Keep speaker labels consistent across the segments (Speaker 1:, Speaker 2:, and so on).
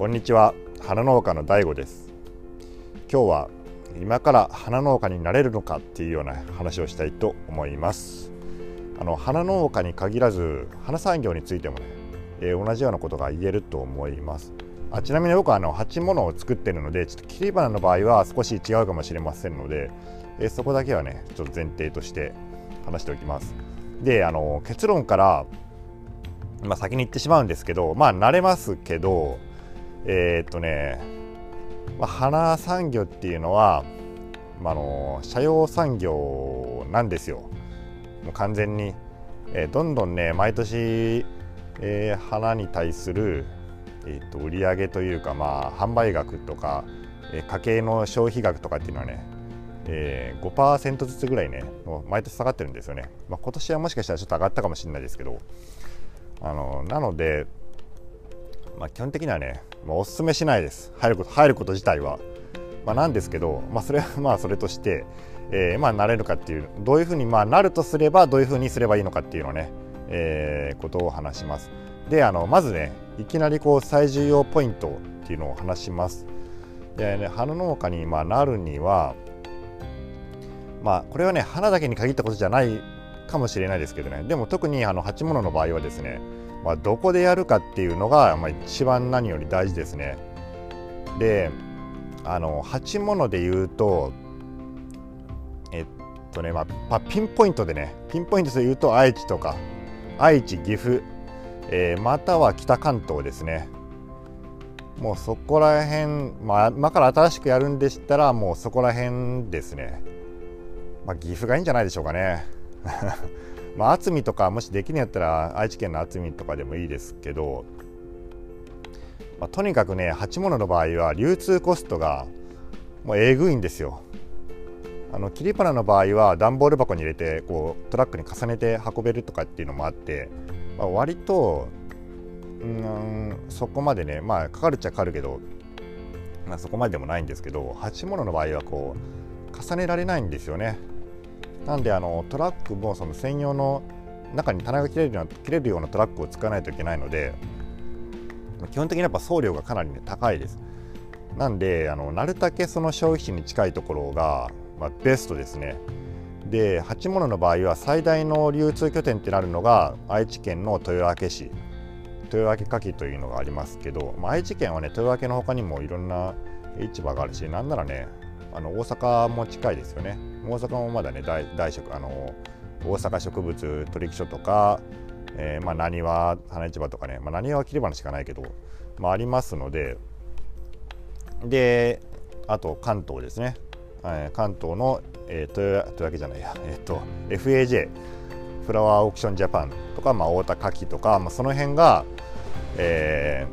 Speaker 1: こんにちは。花農家の DAIGO です。今日は今から花農家になれるのかっていうような話をしたいと思います。あの花農家に限らず花産業についてもね、えー、同じようなことが言えると思います。あちなみに僕はあの鉢物を作ってるのでちょっと切り花の場合は少し違うかもしれませんので、えー、そこだけはねちょっと前提として話しておきます。であの結論からまあ、先に言ってしまうんですけどまあ慣れますけどえー、っとね、まあ、花産業っていうのは、まあ、の社用産業なんですよ。もう完全に、えー、どんどんね毎年、えー、花に対する、えー、っと売上というか、まあ、販売額とか、えー、家計の消費額とかっていうのはねえー、5%ずつぐらいね毎年下がってるんですよね、まあ、今年はもしかしたらちょっと上がったかもしれないですけどあのなので、まあ、基本的にはね、まあ、おすすめしないです。入ること入ること自体は、まあ、なんですけど、まあ、それは まあそれとして、えー、まあなれるかっていうどういうふうにまあなるとすればどういうふうにすればいいのかっていうのね、えー、ことを話します。であのまずねいきなりこう最重要ポイントっていうのを話します。で、ね、花農家にまあなるにはまあこれはね花だけに限ったことじゃないかもしれないですけどね。でも特にあの鉢物の場合はですね、まあ、どこでやるかっていうのが、まあ、一番何より大事ですね。であの鉢物で言うとえっとねまあ、ピンポイントでねピンポイントで言うと愛知とか愛知岐阜、えー、または北関東ですね。もうそこら辺、まあ、今から新しくやるんでしたらもうそこら辺ですね、まあ、岐阜がいいんじゃないでしょうかね。まあ厚みとかもしできるんやったら愛知県の厚みとかでもいいですけど、まあ、とにかくね鉢物の場合は流通コストがもうえぐいんですよ。あの切り花の場合は段ボール箱に入れてこうトラックに重ねて運べるとかっていうのもあって、まあ、割とうんそこまでねまあかかるっちゃかかるけど、まあ、そこまででもないんですけど鉢物の場合はこう重ねられないんですよねなんであのトラックもその専用の中に棚が切れるような切れるようなトラックを使わないといけないので基本的にやっぱ送料がかなり、ね、高いです。なんであのなるだけその消費地に近いところが、まあ、ベストですね。で鉢物の場合は最大の流通拠点ってなるのが愛知県の豊明市豊明牡蠣というのがありますけど、まあ、愛知県はね豊明の他にもいろんな市場があるしなんならねあの大阪も近いですよね大阪もまだね大大食あの大阪植物取引所とか、えー、まあなにわ花市場とかね、まあ、なにわは切り花しかないけど、まあ、ありますのでであと関東ですね、えー、関東の、えー、というわけじゃないや、えーと、FAJ フラワーオークションジャパンとか、まあ、太田牡蠣とか、まあ、その辺が、え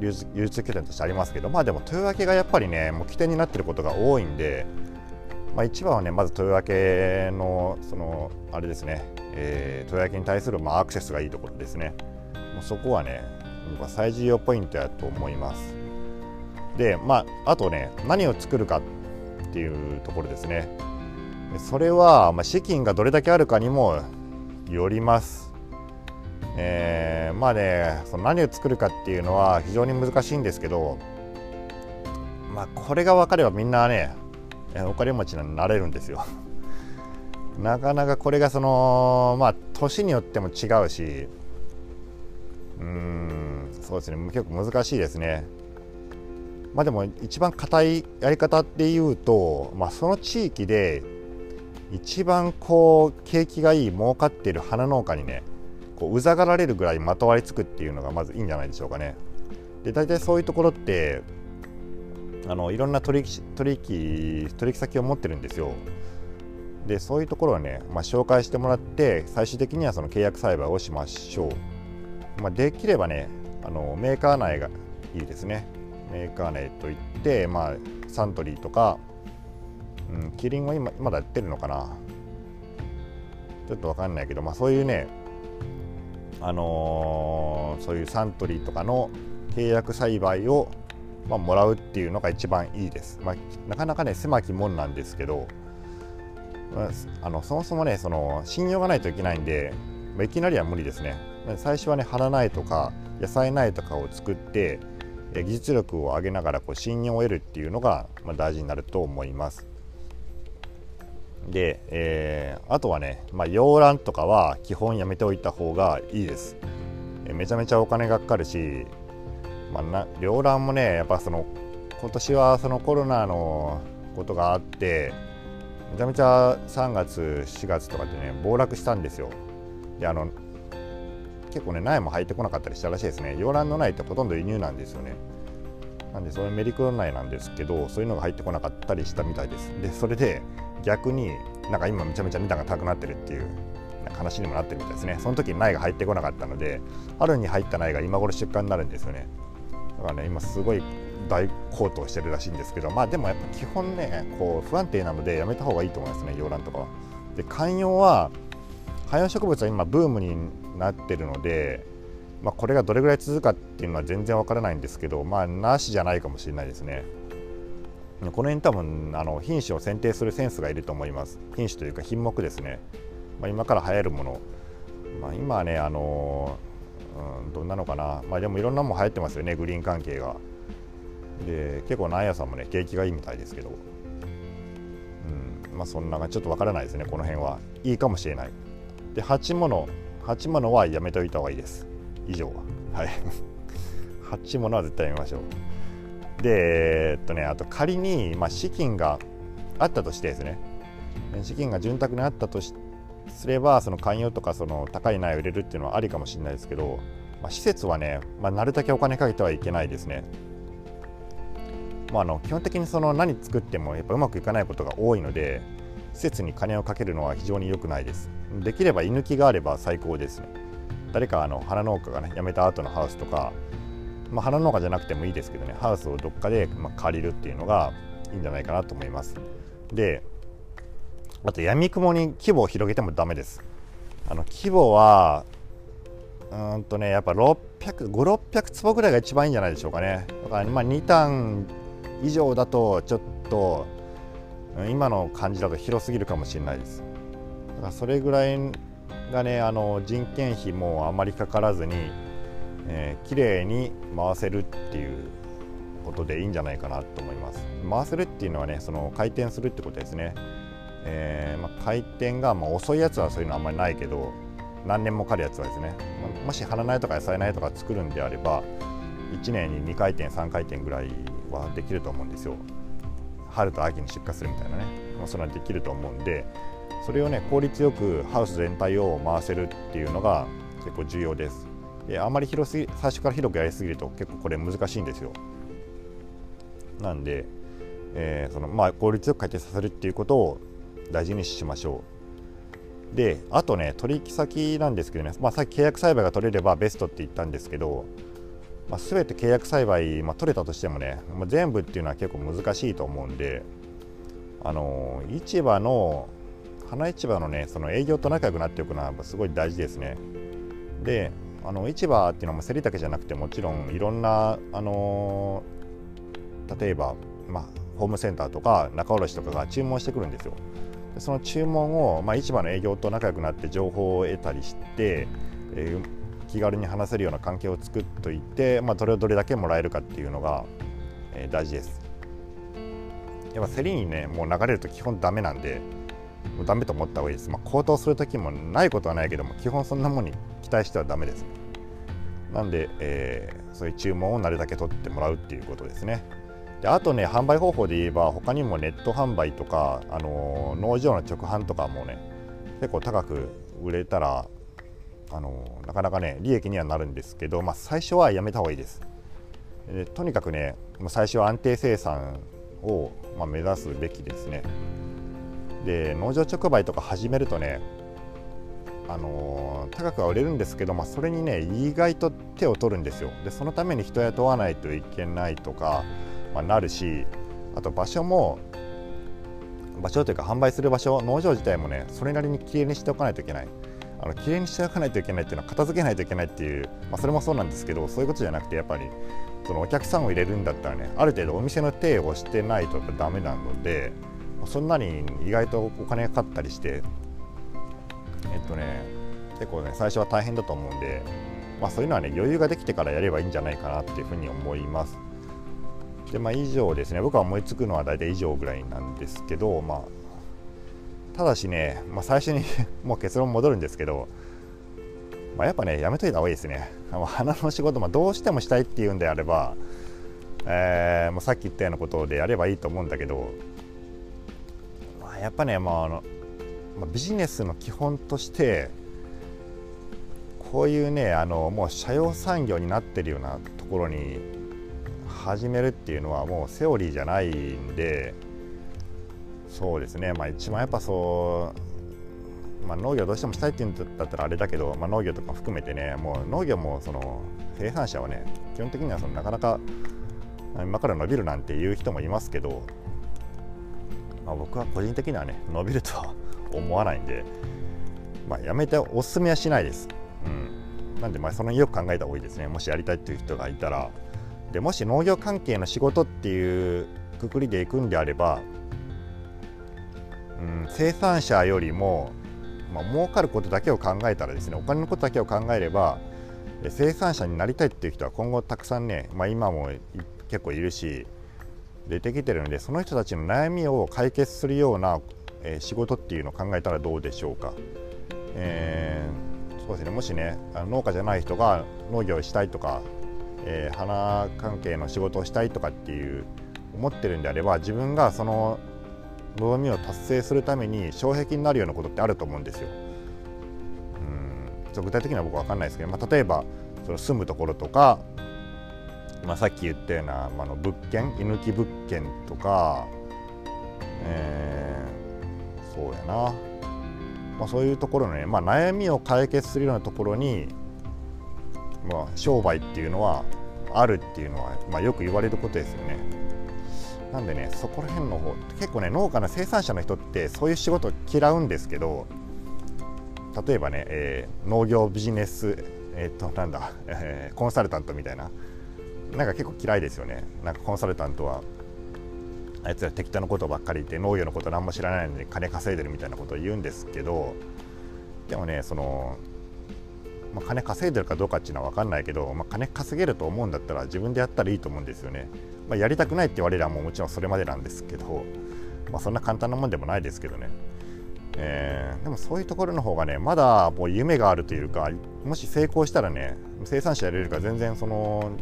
Speaker 1: ー、流通拠点としてありますけどまあでも豊明がやっぱりねもう起点になってることが多いんで、まあ、一番はねまず豊明のそのあれですね、えー、豊明に対するまあアクセスがいいところですね。もうそこはね最重要ポイントやと思います。でまああとね何を作るかっていうところですね。それは、まあ、資金がどれだけあるかにもよります。えー、まあねその何を作るかっていうのは非常に難しいんですけどまあこれが分かればみんなねお金持ちになれるんですよ。なかなかこれがそのまあ年によっても違うしうんそうですね結構難しいですね。まあでも一番硬いやり方っていうと、まあ、その地域で一番こう景気がいい儲かっている花農家にねこううざがられるぐらいまとわりつくっていうのがまずいいんじゃないでしょうかね。で大体そういうところってあのいろんな取引取引取引先を持ってるんですよ。でそういうところをね、まあ、紹介してもらって最終的にはその契約栽培をしましょう。まあ、できればねあのメーカー内がいいですね。メーカー内といって、まあ、サントリーとか、うん、キリンは今まだやってるのかなちょっと分かんないけど、まあ、そういうねあのー、そういうサントリーとかの契約栽培を、まあ、もらうっていうのが一番いいです。まあ、なかなかね狭き門なんですけど、まあ、あのそもそもねその信用がないといけないんで、まあ、いきなりは無理ですね。最初はね花苗とか野菜苗とかを作って技術力を上げながらこう信用を得るっていうのが、まあ、大事になると思います。で、えー、あとはね、まあ、洋ランとかは基本やめておいた方がいいです。えめちゃめちゃお金がかかるし、まあ、な洋ランもねやっぱその今年はそのコロナのことがあってめちゃめちゃ3月4月とかでね暴落したんですよ。であの結構ね苗も入ってこなかったりしたらしいですね。洋蘭の苗ってほとんど輸入なんですよね。なんでそれメリクロ苗なんですけどそういうのが入ってこなかったりしたみたいです。でそれで逆になんか今めちゃめちゃ値段が高くなってるっていう話にもなってるみたいですね。その時に苗が入ってこなかったので春に入った苗が今頃出荷になるんですよね。からね今すごい大高騰してるらしいんですけどまあでもやっぱ基本ねこう不安定なのでやめた方がいいと思いますね洋蘭とかは。で観葉は観葉植物は今ブームになってるので、まあ、これがどれぐらい続くかっていうのは全然わからないんですけどまあなしじゃないかもしれないですね。この辺多分あの品種を選定するセンスがいると思います。品種というか品目ですね、まあ、今から流行るもの、まあ、今ねあのうん、どんなのかな、まあ、でもいろんなもん流行ってますよねグリーン関係が。で結構ナ屋さんもね景気がいいみたいですけど、うんまあ、そんなちょっとわからないですねこの辺は。いいかもしれない。で鉢物鉢物はやめておいた方がいいです。以上は。い。鉢物は絶対やめましょう。でえっとねあと仮に、まあ、資金があったとしてですね。資金が潤沢にあったとしてすればその寛容とかその高い苗を入れるっていうのはありかもしれないですけど、まあ、施設はね、まあ、なるだけお金かけてはいけないですね。まあ、あの基本的にその何作ってもやっぱうまくいかないことが多いので施設に金をかけるのは非常に良くないです。できれば居抜きがあれば最高ですね。誰かあの花農家がね辞めた後のハウスとか、まあ、花農家じゃなくてもいいですけどねハウスをどっかでま借りるっていうのがいいんじゃないかなと思います。であと闇雲に規模を広げてもダメです。あの規模はうんとねやっぱ600、5、600坪ぐらいが一番いいんじゃないでしょうかね。だからまあ2単以上だとちょっと今の感じだと広すぎるかもしれないです。だからそれぐらいがねあの人件費もあまりかからずに、えー、綺麗に回せるっていうことでいいんじゃないかなと思います。回せるっていうのはねその回転するってことですね、えー、まあ、回転が、まあ、遅いやつはそういうのあんまりないけど何年もかかるやつはですねもし花苗とか野菜苗とか作るんであれば1年に2回転3回転ぐらいはできると思うんですよ。春と秋に出荷するみたいなね、まあ、それはできると思うんでそれをね効率よくハウス全体を回せるっていうのが結構重要です。であまり広すぎ最初から広くやりすぎると結構これ難しいんですよ。なんで、えー、そのまあ効率よく回転させるっていうことを大事にしましょうであとね取引先なんですけどね、まあ、さっき契約栽培が取れればベストって言ったんですけどまあ、全て契約栽培、まあ、取れたとしてもね、まあ、全部っていうのは結構難しいと思うんで、あの市場の花市場のねその営業と仲良くなっておくのはすごい大事ですね。であの市場っていうのも競りだけじゃなくてもちろんいろんな、あの例えば、まあ、ホームセンターとか仲卸とかが注文してくるんですよ。でその注文を、まあ、市場の営業と仲良くなって情報を得たりして、えー気軽に話せるような関係を作っといて、まあ、どれをどれだけもらえるかっていうのが、えー、大事です。やっぱ競りにねもう流れると基本ダメなんでもうダメと思った方がいいです。まあ、高騰する時もないことはないけども基本そんなもんに期待してはダメです。なんで、えー、そういう注文をなるだけ取ってもらうっていうことですね。であとね販売方法で言えば他にもネット販売とか、あのー、農場の直販とかもね結構高く売れたらあのなかなかね利益にはなるんですけど、まあ、最初はやめた方がいいです。でとにかくね最初は安定生産を、まあ、目指すべきですね。で農場直売とか始めるとねあの高くは売れるんですけど、まあ、それにね意外と手を取るんですよでそのために人雇わないといけないとか、まあ、なるしあと場所も場所というか販売する場所農場自体もねそれなりにきれいにしておかないといけないあの綺麗にしておかないといけないっていうのは片付けないといけないっていう、まあ、それもそうなんですけどそういうことじゃなくてやっぱりそのお客さんを入れるんだったらねある程度お店の手をしてないとやっぱダメなのでそんなに意外とお金がかかったりしてえっとね結構ね最初は大変だと思うんでまあ、そういうのはね余裕ができてからやればいいんじゃないかなっていうふうに思います。でまあ以上ですね。僕は思いつくのは大体以上ぐらいなんですけどまあただしね、まあ、最初に もう結論戻るんですけど、まあ、やっぱねやめといた方がいいですね。花の仕事、まあ、どうしてもしたいっていうんであれば、えー、もうさっき言ったようなことでやればいいと思うんだけど、まあ、やっぱね、まああのまあ、ビジネスの基本としてこういうねあのもう社用産業になってるようなところに始めるっていうのはもうセオリーじゃないんでそうですね。まあ一番やっぱそう、まあ、農業どうしてもしたいっていうんだったらあれだけど、まあ、農業とか含めてねもう農業もその生産者はね基本的にはそのなかなか今から伸びるなんていう人もいますけど、まあ、僕は個人的にはね伸びるとは思わないんで、まあ、やめておすすめはしないです。うん、なんでまあそのよく考えた方がいいですね。もしやりたいっていう人がいたら。でもし農業関係の仕事っていうくくりでいくんであれば、うん、生産者よりも、まあ、儲かることだけを考えたらですねお金のことだけを考えれば生産者になりたいっていう人は今後たくさんね、まあ、今も結構いるし出てきてるのでその人たちの悩みを解決するような、えー、仕事っていうのを考えたらどうでしょうか。えー、そうですねもしね農家じゃない人が農業したいとかえー、花関係の仕事をしたいとかっていう思ってるんであれば自分がその望みを達成するために障壁になるようなことってあると思うんですよ。うん具体的には僕は分かんないですけど、まあ、例えばその住むところとか、まあ、さっき言ったような、まあ、の物件居抜き物件とか、えー、そうやな、まあ、そういうところのね、まあ、悩みを解決するようなところにまあ、商売っていうのはあるっていうのは、まあ、よく言われることですよね。なんでねそこら辺の方結構ね農家の生産者の人ってそういう仕事嫌うんですけど例えばね、えー、農業ビジネスえっ、となんだ、えー、コンサルタントみたいななんか結構嫌いですよねなんかコンサルタントはあいつら適当なことばっかり言って農業のこと何も知らないのに金稼いでるみたいなことを言うんですけどでもねそのまあ、金稼いでるかどうかっていうのは分かんないけど、まあ、金稼げると思うんだったら自分でやったらいいと思うんですよね。まあ、やりたくないって言われればももちろんそれまでなんですけど、まあ、そんな簡単なもんでもないですけどね。えー、でもそういうところの方がねまだもう夢があるというかもし成功したらね生産者やれるか全然その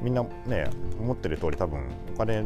Speaker 1: みんなね思ってる通り多分お金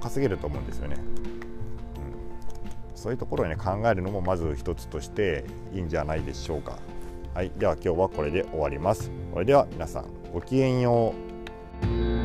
Speaker 1: 稼げると思うんですよね。うん、そういうところをね考えるのもまず一つとしていいんじゃないでしょうか。はい、では今日はこれで終わります。それでは皆さんごきげんよう。